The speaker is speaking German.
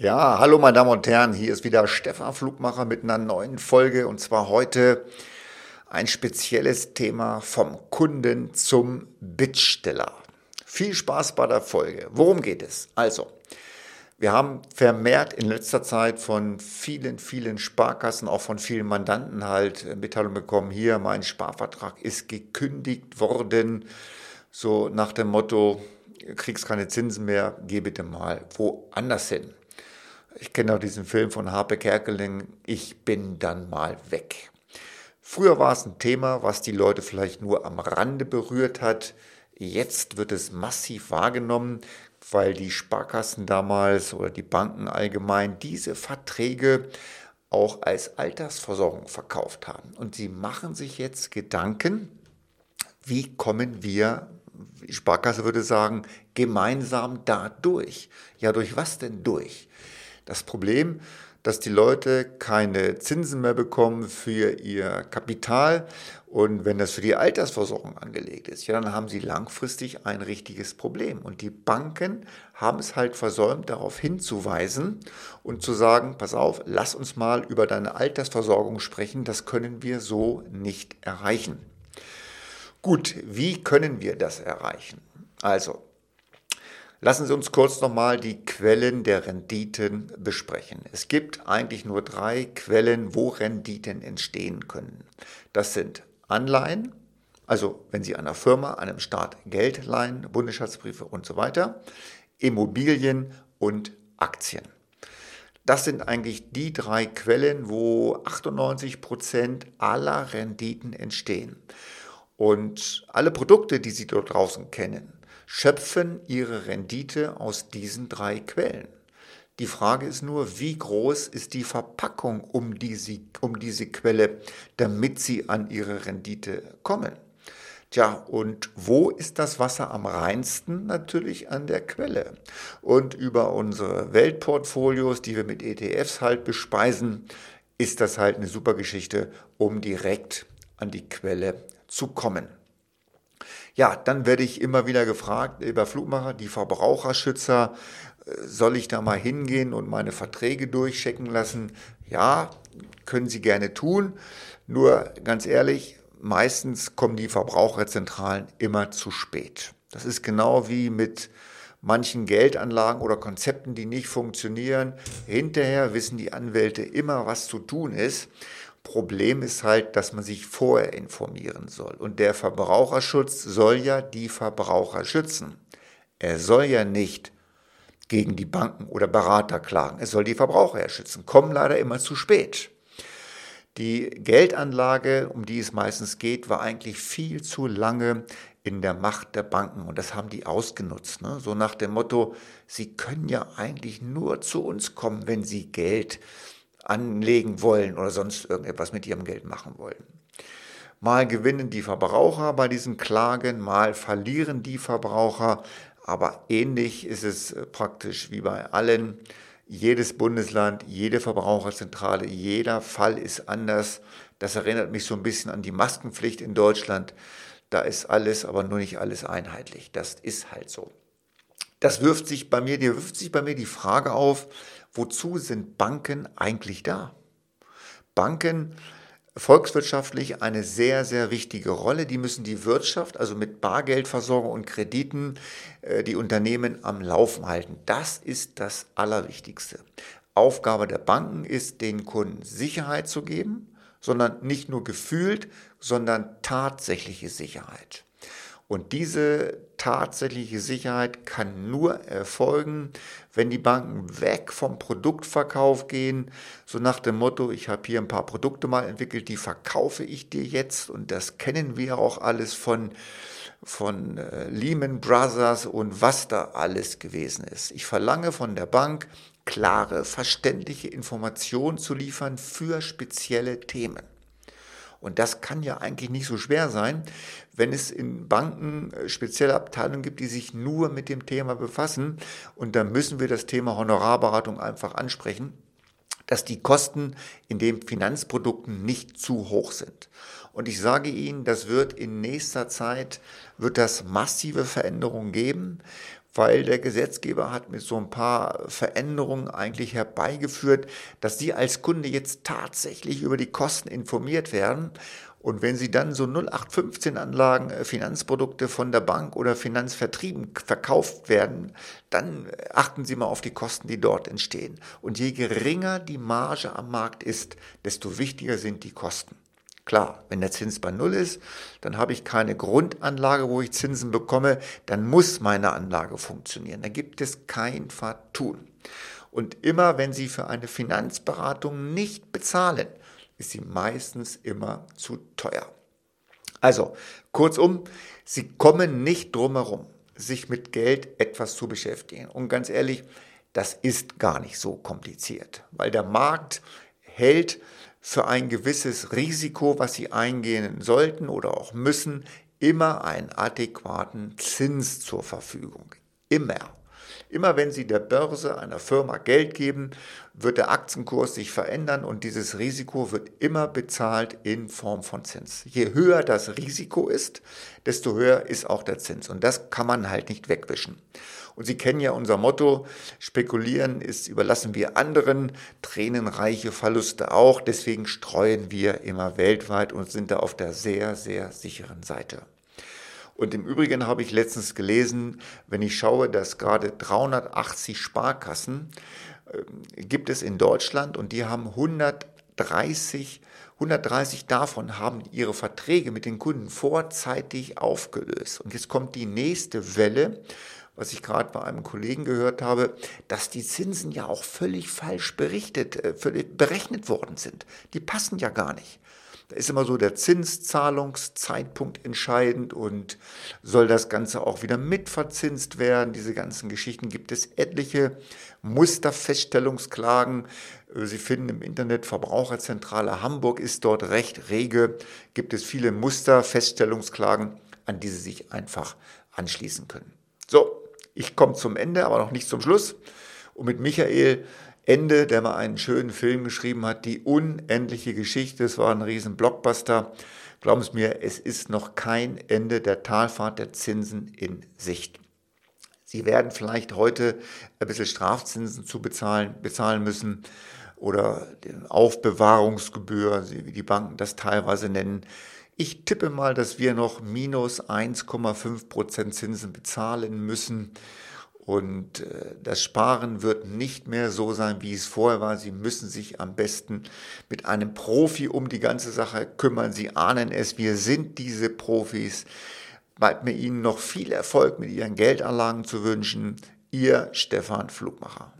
Ja, hallo meine Damen und Herren, hier ist wieder Stefan Flugmacher mit einer neuen Folge und zwar heute ein spezielles Thema vom Kunden zum Bittsteller. Viel Spaß bei der Folge. Worum geht es? Also, wir haben vermehrt in letzter Zeit von vielen, vielen Sparkassen, auch von vielen Mandanten halt Mitteilung bekommen, hier mein Sparvertrag ist gekündigt worden, so nach dem Motto, kriegst keine Zinsen mehr, geh bitte mal woanders hin. Ich kenne auch diesen Film von Harpe Kerkeling, Ich bin dann mal weg. Früher war es ein Thema, was die Leute vielleicht nur am Rande berührt hat. Jetzt wird es massiv wahrgenommen, weil die Sparkassen damals oder die Banken allgemein diese Verträge auch als Altersversorgung verkauft haben. Und sie machen sich jetzt Gedanken, wie kommen wir, die Sparkasse würde sagen, gemeinsam da durch. Ja, durch was denn durch? Das Problem, dass die Leute keine Zinsen mehr bekommen für ihr Kapital und wenn das für die Altersversorgung angelegt ist, ja, dann haben sie langfristig ein richtiges Problem. Und die Banken haben es halt versäumt, darauf hinzuweisen und zu sagen, pass auf, lass uns mal über deine Altersversorgung sprechen, das können wir so nicht erreichen. Gut, wie können wir das erreichen? Also, Lassen Sie uns kurz nochmal die Quellen der Renditen besprechen. Es gibt eigentlich nur drei Quellen, wo Renditen entstehen können. Das sind Anleihen, also wenn Sie einer Firma, einem Staat Geld leihen, Bundesschatzbriefe und so weiter, Immobilien und Aktien. Das sind eigentlich die drei Quellen, wo 98 Prozent aller Renditen entstehen. Und alle Produkte, die Sie dort draußen kennen, schöpfen ihre Rendite aus diesen drei Quellen. Die Frage ist nur, wie groß ist die Verpackung um diese, um diese Quelle, damit sie an ihre Rendite kommen. Tja, und wo ist das Wasser am reinsten? Natürlich an der Quelle. Und über unsere Weltportfolios, die wir mit ETFs halt bespeisen, ist das halt eine super Geschichte, um direkt an die Quelle zu kommen. Ja, dann werde ich immer wieder gefragt über Flugmacher, die Verbraucherschützer, äh, soll ich da mal hingehen und meine Verträge durchchecken lassen? Ja, können Sie gerne tun. Nur ganz ehrlich, meistens kommen die Verbraucherzentralen immer zu spät. Das ist genau wie mit manchen Geldanlagen oder Konzepten, die nicht funktionieren. Hinterher wissen die Anwälte immer, was zu tun ist. Problem ist halt, dass man sich vorher informieren soll. Und der Verbraucherschutz soll ja die Verbraucher schützen. Er soll ja nicht gegen die Banken oder Berater klagen. Er soll die Verbraucher ja schützen. Kommen leider immer zu spät. Die Geldanlage, um die es meistens geht, war eigentlich viel zu lange in der Macht der Banken und das haben die ausgenutzt. Ne? So nach dem Motto, sie können ja eigentlich nur zu uns kommen, wenn sie Geld anlegen wollen oder sonst irgendetwas mit ihrem Geld machen wollen. Mal gewinnen die Verbraucher bei diesen Klagen, mal verlieren die Verbraucher, aber ähnlich ist es äh, praktisch wie bei allen. Jedes Bundesland, jede Verbraucherzentrale, jeder Fall ist anders. Das erinnert mich so ein bisschen an die Maskenpflicht in Deutschland. Da ist alles, aber nur nicht alles einheitlich. Das ist halt so. Das wirft sich bei mir, die wirft sich bei mir die Frage auf, wozu sind Banken eigentlich da? Banken volkswirtschaftlich eine sehr, sehr wichtige Rolle. Die müssen die Wirtschaft, also mit Bargeldversorgung und Krediten, äh, die Unternehmen am Laufen halten. Das ist das Allerwichtigste. Aufgabe der Banken ist, den Kunden Sicherheit zu geben, sondern nicht nur gefühlt, sondern tatsächliche Sicherheit. Und diese tatsächliche Sicherheit kann nur erfolgen, wenn die Banken weg vom Produktverkauf gehen, so nach dem Motto, ich habe hier ein paar Produkte mal entwickelt, die verkaufe ich dir jetzt und das kennen wir auch alles von von äh, Lehman Brothers und was da alles gewesen ist. Ich verlange von der Bank klare, verständliche Informationen zu liefern für spezielle Themen. Und das kann ja eigentlich nicht so schwer sein, wenn es in Banken äh, spezielle Abteilungen gibt, die sich nur mit dem Thema befassen. Und da müssen wir das Thema Honorarberatung einfach ansprechen, dass die Kosten in den Finanzprodukten nicht zu hoch sind. Und ich sage Ihnen, das wird in nächster Zeit, wird das massive Veränderungen geben, weil der Gesetzgeber hat mit so ein paar Veränderungen eigentlich herbeigeführt, dass Sie als Kunde jetzt tatsächlich über die Kosten informiert werden. Und wenn Sie dann so 0815-Anlagen, äh, Finanzprodukte von der Bank oder Finanzvertrieben verkauft werden, dann achten Sie mal auf die Kosten, die dort entstehen. Und je geringer die Marge am Markt ist, desto wichtiger sind die Kosten. Klar, wenn der Zins bei Null ist, dann habe ich keine Grundanlage, wo ich Zinsen bekomme, dann muss meine Anlage funktionieren. Da gibt es kein Vertun. Und immer wenn Sie für eine Finanzberatung nicht bezahlen, ist sie meistens immer zu teuer. Also, kurzum, Sie kommen nicht drum herum, sich mit Geld etwas zu beschäftigen. Und ganz ehrlich, das ist gar nicht so kompliziert, weil der Markt hält für ein gewisses Risiko, was Sie eingehen sollten oder auch müssen, immer einen adäquaten Zins zur Verfügung. Immer. Immer wenn Sie der Börse einer Firma Geld geben, wird der Aktienkurs sich verändern und dieses Risiko wird immer bezahlt in Form von Zins. Je höher das Risiko ist, desto höher ist auch der Zins. Und das kann man halt nicht wegwischen. Und Sie kennen ja unser Motto, spekulieren ist überlassen wir anderen, tränenreiche Verluste auch. Deswegen streuen wir immer weltweit und sind da auf der sehr, sehr sicheren Seite. Und im Übrigen habe ich letztens gelesen, wenn ich schaue, dass gerade 380 Sparkassen äh, gibt es in Deutschland und die haben 130 130 davon haben ihre Verträge mit den Kunden vorzeitig aufgelöst. Und jetzt kommt die nächste Welle, was ich gerade bei einem Kollegen gehört habe, dass die Zinsen ja auch völlig falsch berichtet, äh, berechnet worden sind. Die passen ja gar nicht. Da ist immer so der Zinszahlungszeitpunkt entscheidend und soll das Ganze auch wieder mitverzinst werden. Diese ganzen Geschichten gibt es etliche Musterfeststellungsklagen. Sie finden im Internet Verbraucherzentrale Hamburg ist dort recht rege. Gibt es viele Musterfeststellungsklagen, an die Sie sich einfach anschließen können. So, ich komme zum Ende, aber noch nicht zum Schluss. Und mit Michael Ende, der mal einen schönen Film geschrieben hat, die unendliche Geschichte. Es war ein riesen Blockbuster. Glauben Sie mir, es ist noch kein Ende der Talfahrt der Zinsen in Sicht. Sie werden vielleicht heute ein bisschen Strafzinsen zu bezahlen, bezahlen müssen oder Aufbewahrungsgebühr, wie die Banken das teilweise nennen. Ich tippe mal, dass wir noch minus 1,5 Prozent Zinsen bezahlen müssen. Und äh, das Sparen wird nicht mehr so sein, wie es vorher war. Sie müssen sich am besten mit einem Profi um die ganze Sache kümmern. Sie ahnen es, wir sind diese Profis. Bleibt mir Ihnen noch viel Erfolg mit Ihren Geldanlagen zu wünschen. Ihr Stefan Flugmacher.